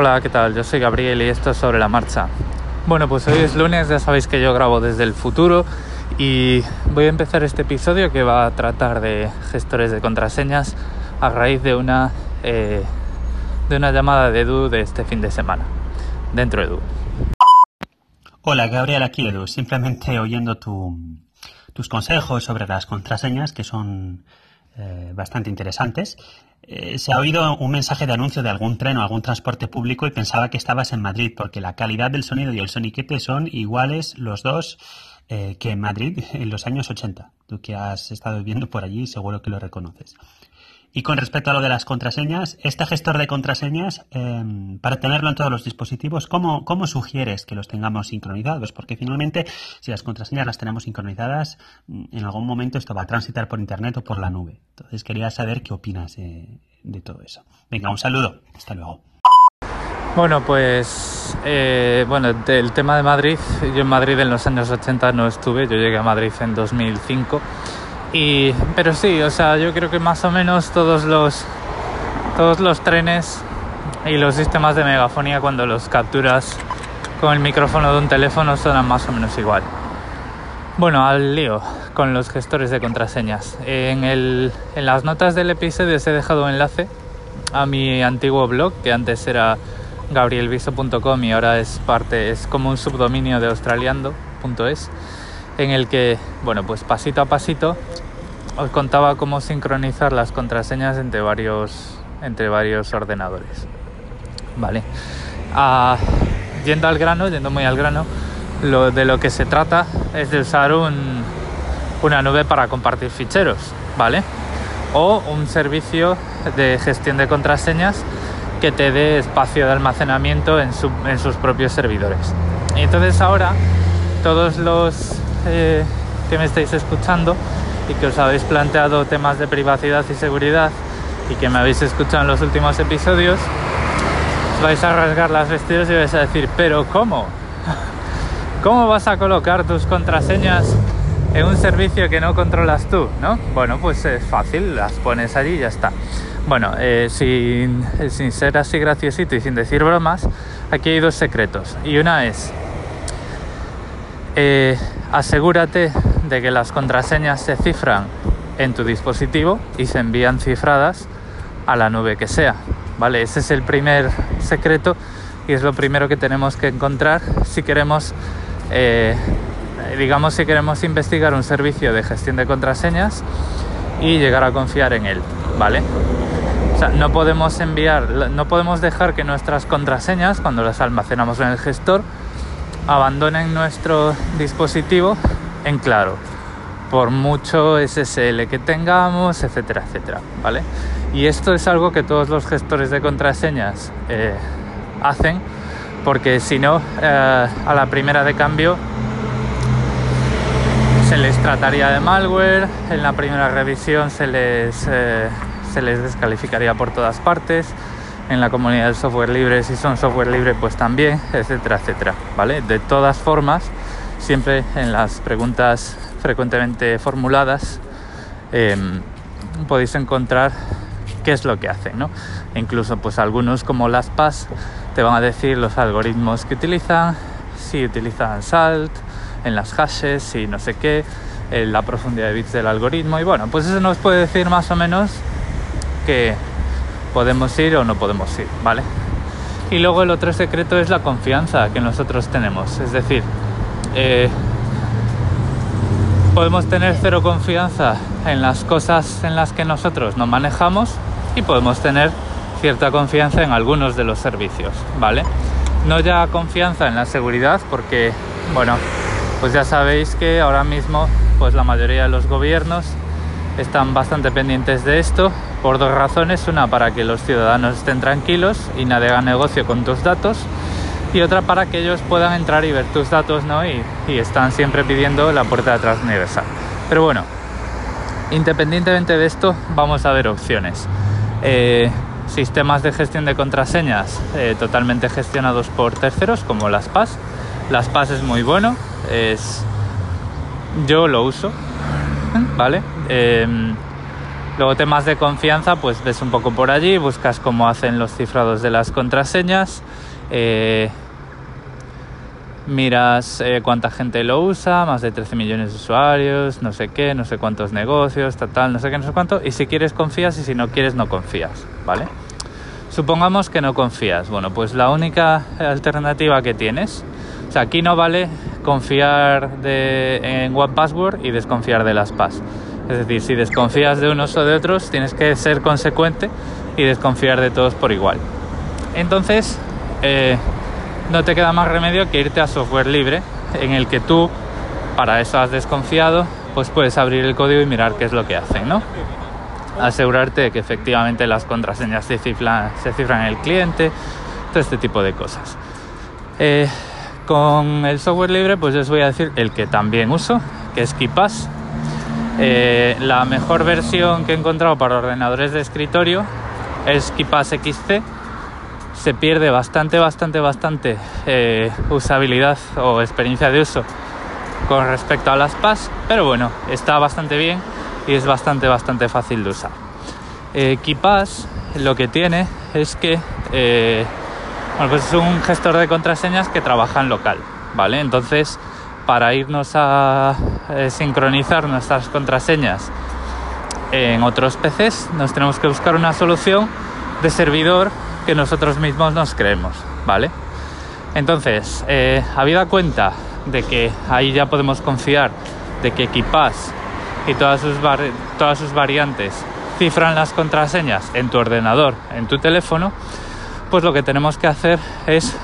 Hola, ¿qué tal? Yo soy Gabriel y esto es sobre la marcha. Bueno, pues hoy es lunes, ya sabéis que yo grabo desde el futuro y voy a empezar este episodio que va a tratar de gestores de contraseñas a raíz de una, eh, de una llamada de Edu de este fin de semana, dentro de Edu. Hola, Gabriel, aquí Edu. Simplemente oyendo tus consejos sobre las contraseñas que son eh, bastante interesantes. Eh, se ha oído un mensaje de anuncio de algún tren o algún transporte público y pensaba que estabas en Madrid porque la calidad del sonido y el soniquete son iguales los dos eh, que en Madrid en los años 80. Tú que has estado viviendo por allí seguro que lo reconoces. Y con respecto a lo de las contraseñas, este gestor de contraseñas, em, para tenerlo en todos los dispositivos, ¿cómo, ¿cómo, sugieres que los tengamos sincronizados? Porque finalmente, si las contraseñas las tenemos sincronizadas, mm, en algún momento esto va a transitar por Internet o por la nube. Entonces quería saber qué opinas de, todo eso. Venga, un saludo. Hasta luego. Bueno, pues eh, bueno, el tema de Madrid, yo en Madrid en los años 80 no estuve, yo llegué a Madrid en 2005 y, pero sí, o sea, yo creo que más o menos todos los, todos los trenes y los sistemas de megafonía cuando los capturas con el micrófono de un teléfono suenan más o menos igual. Bueno, al lío con los gestores de contraseñas. En, el, en las notas del episodio os he dejado un enlace a mi antiguo blog, que antes era gabrielviso.com y ahora es parte, es como un subdominio de australiando.es en el que, bueno, pues pasito a pasito os contaba cómo sincronizar las contraseñas entre varios, entre varios ordenadores. Vale. Ah, yendo al grano, yendo muy al grano, lo de lo que se trata es de usar un, una nube para compartir ficheros, ¿vale? O un servicio de gestión de contraseñas que te dé espacio de almacenamiento en, en sus propios servidores. Y entonces ahora todos los eh, que me estáis escuchando y que os habéis planteado temas de privacidad y seguridad y que me habéis escuchado en los últimos episodios, os vais a rasgar las vestidos y vais a decir, pero ¿cómo? ¿Cómo vas a colocar tus contraseñas en un servicio que no controlas tú? ¿no? Bueno, pues es fácil, las pones allí y ya está. Bueno, eh, sin, sin ser así graciosito y sin decir bromas, aquí hay dos secretos. Y una es eh, asegúrate de que las contraseñas se cifran en tu dispositivo y se envían cifradas a la nube que sea. ¿Vale? Ese es el primer secreto y es lo primero que tenemos que encontrar si queremos, eh, digamos, si queremos investigar un servicio de gestión de contraseñas y llegar a confiar en él. ¿Vale? No podemos enviar, no podemos dejar que nuestras contraseñas, cuando las almacenamos en el gestor, abandonen nuestro dispositivo en claro, por mucho SSL que tengamos, etcétera, etcétera, ¿vale? Y esto es algo que todos los gestores de contraseñas eh, hacen, porque si no, eh, a la primera de cambio se les trataría de malware, en la primera revisión se les, eh, se les descalificaría por todas partes, en la comunidad del software libre, si son software libre, pues también, etcétera, etcétera, ¿vale? De todas formas, siempre en las preguntas frecuentemente formuladas em, podéis encontrar qué es lo que hacen, ¿no? incluso, pues algunos como las PAS te van a decir los algoritmos que utilizan, si utilizan SALT, en las hashes, si no sé qué, la profundidad de bits del algoritmo, y bueno, pues eso nos puede decir más o menos que podemos ir o no podemos ir, ¿vale? Y luego el otro secreto es la confianza que nosotros tenemos, es decir, eh, podemos tener cero confianza en las cosas en las que nosotros no manejamos y podemos tener cierta confianza en algunos de los servicios, ¿vale? No ya confianza en la seguridad porque, bueno, pues ya sabéis que ahora mismo pues la mayoría de los gobiernos están bastante pendientes de esto por dos razones. Una, para que los ciudadanos estén tranquilos y nadie haga negocio con tus datos. Y otra, para que ellos puedan entrar y ver tus datos, ¿no? Y, están siempre pidiendo la puerta de atrás. Pero bueno, independientemente de esto, vamos a ver opciones. Eh, sistemas de gestión de contraseñas eh, totalmente gestionados por terceros, como las PAS. Las PAS es muy bueno, es... yo lo uso, ¿vale? Em, Luego temas de confianza, pues ves un poco por allí, buscas cómo hacen los cifrados de las contraseñas, eh, miras eh, cuánta gente lo usa, más de 13 millones de usuarios, no sé qué, no sé cuántos negocios, tal, tal, no sé qué, no sé cuánto, y si quieres confías y si no quieres no confías, ¿vale? Supongamos que no confías, bueno, pues la única alternativa que tienes, o sea, aquí no vale confiar de, en One Password y desconfiar de las PAS. Es decir, si desconfías de unos o de otros, tienes que ser consecuente y desconfiar de todos por igual. Entonces, eh, no te queda más remedio que irte a software libre, en el que tú, para eso has desconfiado, pues puedes abrir el código y mirar qué es lo que hacen, ¿no? Asegurarte de que efectivamente las contraseñas se cifran, se cifran en el cliente, todo este tipo de cosas. Eh, con el software libre, pues les voy a decir el que también uso, que es KeePass. Eh, la mejor versión que he encontrado para ordenadores de escritorio es KeePass XC se pierde bastante, bastante, bastante eh, usabilidad o experiencia de uso con respecto a las PAS, pero bueno, está bastante bien y es bastante, bastante fácil de usar. Eh, KeePass lo que tiene es que eh, bueno, pues es un gestor de contraseñas que trabaja en local, ¿vale? Entonces, para irnos a eh, sincronizar nuestras contraseñas en otros PCs, nos tenemos que buscar una solución de servidor que nosotros mismos nos creemos, ¿vale? Entonces, eh, habida cuenta de que ahí ya podemos confiar de que KeePass y todas sus, todas sus variantes cifran las contraseñas en tu ordenador, en tu teléfono, pues lo que tenemos que hacer es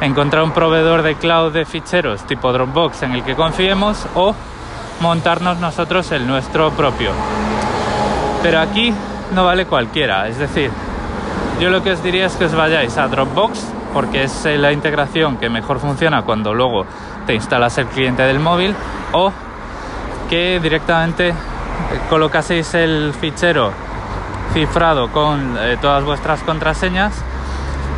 encontrar un proveedor de cloud de ficheros tipo Dropbox en el que confiemos o montarnos nosotros el nuestro propio. Pero aquí no vale cualquiera, es decir, yo lo que os diría es que os vayáis a Dropbox porque es eh, la integración que mejor funciona cuando luego te instalas el cliente del móvil o que directamente eh, colocaseis el fichero cifrado con eh, todas vuestras contraseñas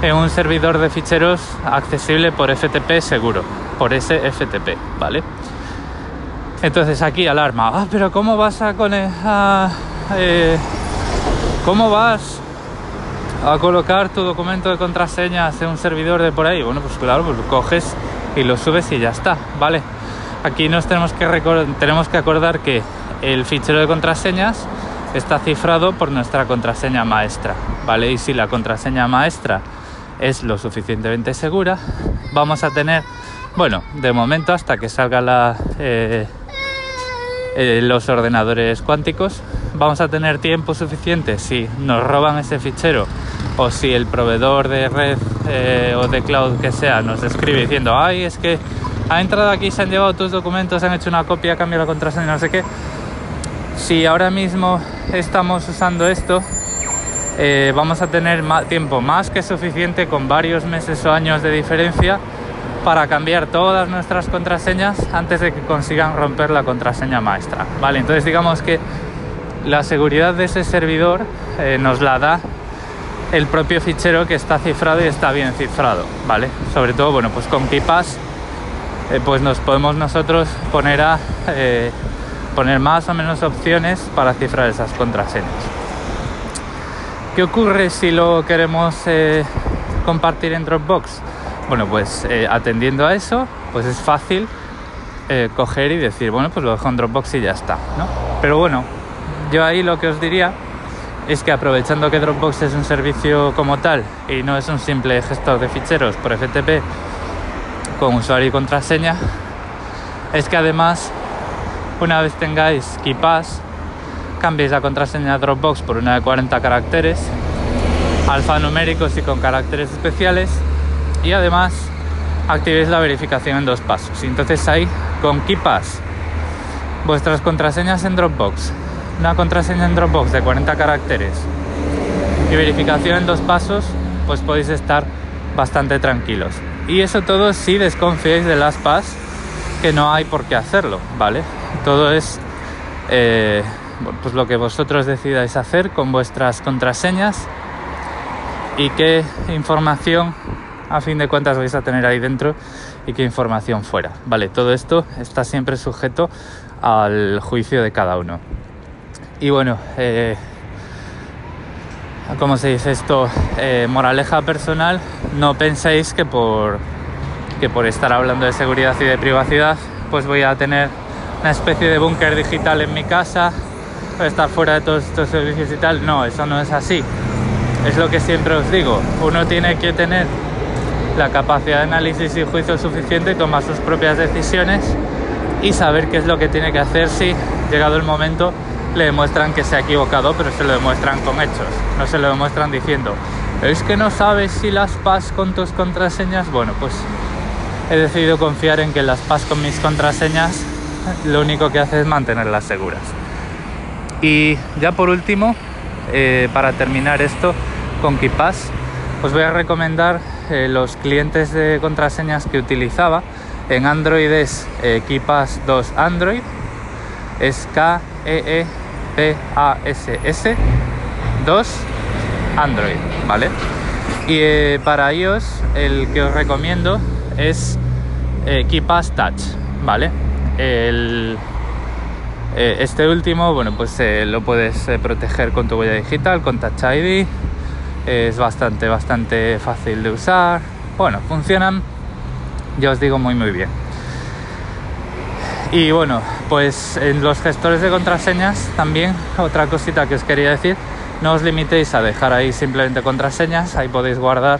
en un servidor de ficheros accesible por FTP seguro, por ese FTP, ¿vale? Entonces aquí alarma, ah, pero ¿cómo vas a conectar? ¿Cómo vas a colocar tu documento de contraseñas en un servidor de por ahí. Bueno, pues claro, pues lo coges y lo subes y ya está, ¿vale? Aquí nos tenemos que, tenemos que acordar que el fichero de contraseñas está cifrado por nuestra contraseña maestra, ¿vale? Y si la contraseña maestra es lo suficientemente segura, vamos a tener, bueno, de momento hasta que salga la, eh, eh, los ordenadores cuánticos, vamos a tener tiempo suficiente si nos roban ese fichero o si el proveedor de red eh, o de cloud que sea nos escribe diciendo, ay, es que ha entrado aquí, se han llevado tus documentos, han hecho una copia, cambiado la contraseña, no sé qué. Si ahora mismo estamos usando esto, eh, vamos a tener tiempo más que suficiente con varios meses o años de diferencia para cambiar todas nuestras contraseñas antes de que consigan romper la contraseña maestra. Vale, entonces digamos que la seguridad de ese servidor eh, nos la da el propio fichero que está cifrado y está bien cifrado, ¿vale? Sobre todo, bueno, pues con KeePass eh, pues nos podemos nosotros poner a poner más o menos opciones para cifrar esas contraseñas. ¿Qué ocurre si lo queremos compartir en Dropbox? Bueno, pues atendiendo a eso, pues es fácil coger y decir, bueno, pues lo dejo en Dropbox y ya está, ¿no? Pero bueno, yo ahí lo que os diría es que aprovechando que Dropbox es un servicio como tal y no es un simple gestor de ficheros por FTP con usuario y contraseña, es que además una vez tengáis KeePass, cambiéis la contraseña Dropbox por una de 40 caracteres, alfanuméricos y con caracteres especiales y además activéis la verificación en dos pasos. Y entonces ahí con KeePass vuestras contraseñas en Dropbox una contraseña en Dropbox de 40 caracteres y verificación en dos pasos, pues podéis estar bastante tranquilos. Y eso todo si desconfiáis de las PAS, que no hay por qué hacerlo, ¿vale? Todo es eh, pues lo que vosotros decidáis hacer con vuestras contraseñas y qué información a fin de cuentas vais a tener ahí dentro y qué información fuera. Vale, todo esto está siempre sujeto al juicio de cada uno. Y bueno, eh, ¿cómo se dice esto? Eh, moraleja personal, no penséis que por, que por estar hablando de seguridad y de privacidad, pues voy a tener una especie de búnker digital en mi casa, estar fuera de todos estos servicios y tal. No, eso no es así. Es lo que siempre os digo, uno tiene que tener la capacidad de análisis y juicio suficiente tomar sus propias decisiones y saber qué es lo que tiene que hacer si, llegado el momento, le demuestran que se ha equivocado, pero se lo demuestran con hechos, no se lo demuestran diciendo, es que no sabes si las PAS con tus contraseñas, bueno, pues he decidido confiar en que las PAS con mis contraseñas lo único que hace es mantenerlas seguras. Y ya por último, eh, para terminar esto con KeePass, os voy a recomendar eh, los clientes de contraseñas que utilizaba. En Android es eh, KeePass 2 Android, es K E E P A S S 2 Android, ¿vale? Y eh, para iOS el que os recomiendo es KeePass Touch, ¿vale? El, eh, este último, bueno, pues eh, lo puedes eh, proteger con tu huella digital, con Touch ID. Es bastante, bastante fácil de usar. Bueno, funcionan, ya os digo, muy, muy bien. Y bueno, pues en los gestores de contraseñas también, otra cosita que os quería decir, no os limitéis a dejar ahí simplemente contraseñas, ahí podéis guardar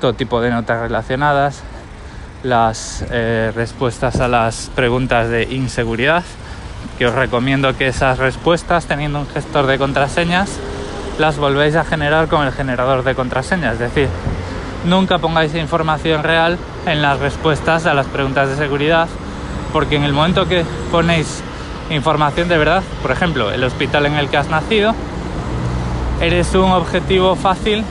todo tipo de notas relacionadas, las respuestas a las preguntas de inseguridad, que os recomiendo que esas respuestas, teniendo un gestor de contraseñas, las volvéis a generar con el generador de contraseñas, es decir, nunca pongáis información real en las respuestas a las preguntas de seguridad porque en el momento que ponéis información de verdad, por ejemplo, el hospital en el que has nacido, eres un objetivo fácil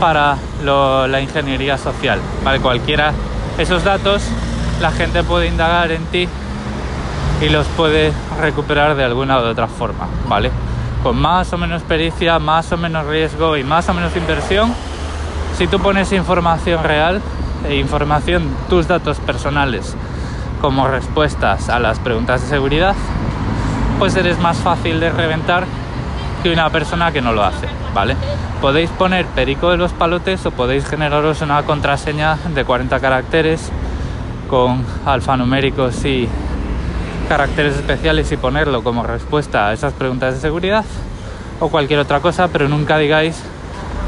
para lo, la ingeniería social. ¿vale? Cualquiera, esos datos, la gente puede indagar en ti y los puede recuperar de alguna u otra forma, ¿vale? Con más o menos pericia, más o menos riesgo y más o menos inversión, si tú pones información real e información, tus datos personales, como respuestas a las preguntas de seguridad, pues eres más fácil de reventar que una persona que no lo hace, ¿vale? Podéis poner perico de los palotes o podéis generaros una contraseña de 40 caracteres con alfanuméricos y caracteres especiales y ponerlo como respuesta a esas preguntas de seguridad o cualquier otra cosa, pero nunca digáis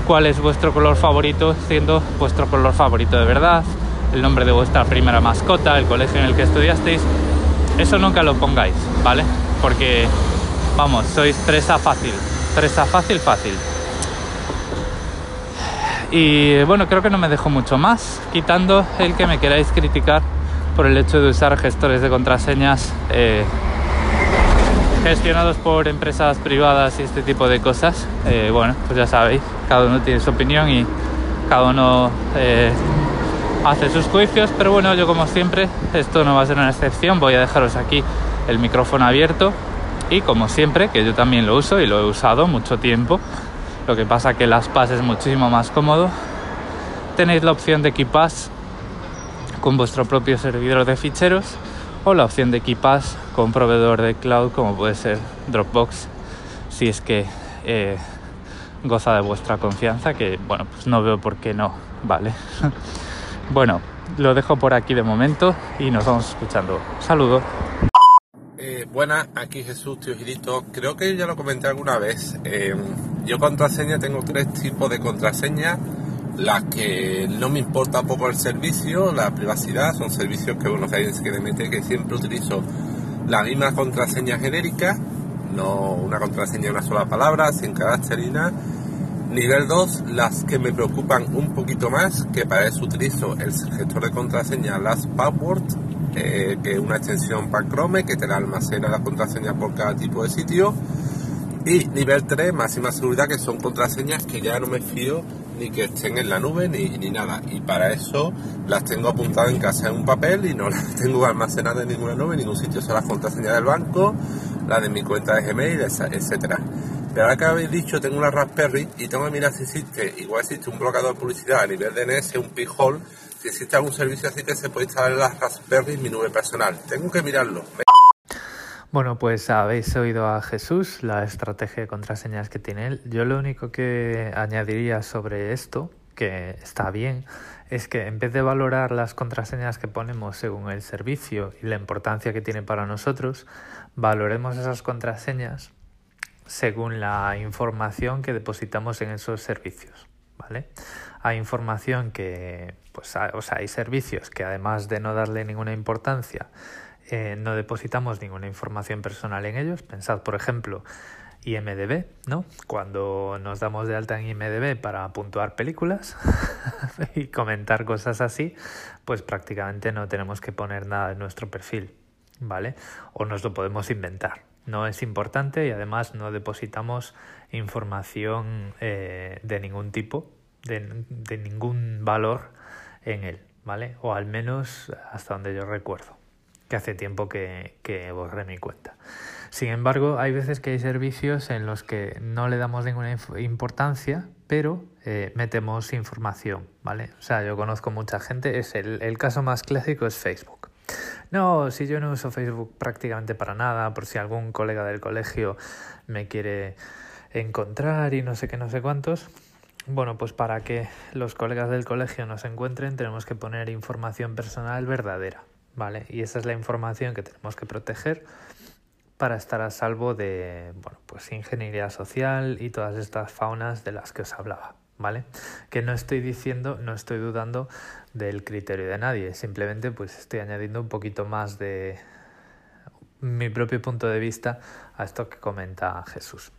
cuál es vuestro color favorito siendo vuestro color favorito de verdad el nombre de vuestra primera mascota, el colegio en el que estudiasteis. Eso nunca lo pongáis, ¿vale? Porque, vamos, sois presa fácil. Presa fácil, fácil. Y bueno, creo que no me dejo mucho más, quitando el que me queráis criticar por el hecho de usar gestores de contraseñas eh, gestionados por empresas privadas y este tipo de cosas. Eh, bueno, pues ya sabéis, cada uno tiene su opinión y cada uno eh, hace sus juicios, pero bueno, yo como siempre, esto no va a ser una excepción, voy a dejaros aquí el micrófono abierto y como siempre, que yo también lo uso y lo he usado mucho tiempo, lo que pasa que las PAS es muchísimo más cómodo, tenéis la opción de KeePass con vuestro propio servidor de ficheros o la opción de KeePass con proveedor de cloud como puede ser Dropbox, si es que eh, goza de vuestra confianza, que bueno, pues no veo por qué no, ¿vale? Bueno, lo dejo por aquí de momento y nos vamos escuchando. Saludos. Eh, buenas, aquí Jesús, tío Girito. Creo que ya lo comenté alguna vez. Eh, yo contraseña tengo tres tipos de contraseña. Las que no me importa poco el servicio, la privacidad, son servicios que uno que que mete, que siempre utilizo la misma contraseña genérica, no una contraseña de una sola palabra, sin carácter y nada Nivel 2, las que me preocupan un poquito más, que para eso utilizo el gestor de contraseña Last Password, eh, que es una extensión para Chrome que te la almacena la contraseña por cada tipo de sitio. Y nivel 3, máxima seguridad, que son contraseñas que ya no me fío ni que estén en la nube ni, ni nada. Y para eso las tengo apuntadas en casa en un papel y no las tengo almacenadas en ninguna nube, en ningún sitio. Son las contraseñas del banco, la de mi cuenta de Gmail, etcétera. Pero ahora que habéis dicho, tengo una Raspberry y tengo que mirar si existe, igual existe un bloqueador de publicidad a nivel DNS, un P-Hole, si existe algún servicio así que se puede instalar en la Raspberry en mi nube personal. Tengo que mirarlo. Bueno, pues habéis oído a Jesús, la estrategia de contraseñas que tiene él. Yo lo único que añadiría sobre esto, que está bien, es que en vez de valorar las contraseñas que ponemos según el servicio y la importancia que tiene para nosotros, valoremos esas contraseñas según la información que depositamos en esos servicios. ¿Vale? Hay información que, pues, o sea, hay servicios que además de no darle ninguna importancia, eh, no depositamos ninguna información personal en ellos. Pensad, por ejemplo, IMDB, ¿no? Cuando nos damos de alta en IMDB para puntuar películas y comentar cosas así, pues prácticamente no tenemos que poner nada en nuestro perfil, ¿vale? O nos lo podemos inventar. No es importante y además no depositamos información eh, de ningún tipo, de, de ningún valor en él, ¿vale? O al menos hasta donde yo recuerdo que hace tiempo que, que, borré mi cuenta. Sin embargo, hay veces que hay servicios en los que no le damos ninguna importancia, pero eh, metemos información, ¿vale? O sea, yo conozco mucha gente, es el, el caso más clásico es Facebook. No, si yo no uso Facebook prácticamente para nada, por si algún colega del colegio me quiere encontrar y no sé qué, no sé cuántos. Bueno, pues para que los colegas del colegio nos encuentren tenemos que poner información personal verdadera, ¿vale? Y esa es la información que tenemos que proteger para estar a salvo de, bueno, pues ingeniería social y todas estas faunas de las que os hablaba, ¿vale? Que no estoy diciendo, no estoy dudando del criterio de nadie, simplemente pues estoy añadiendo un poquito más de mi propio punto de vista a esto que comenta Jesús.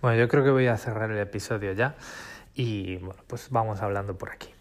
Bueno, yo creo que voy a cerrar el episodio ya y bueno, pues vamos hablando por aquí.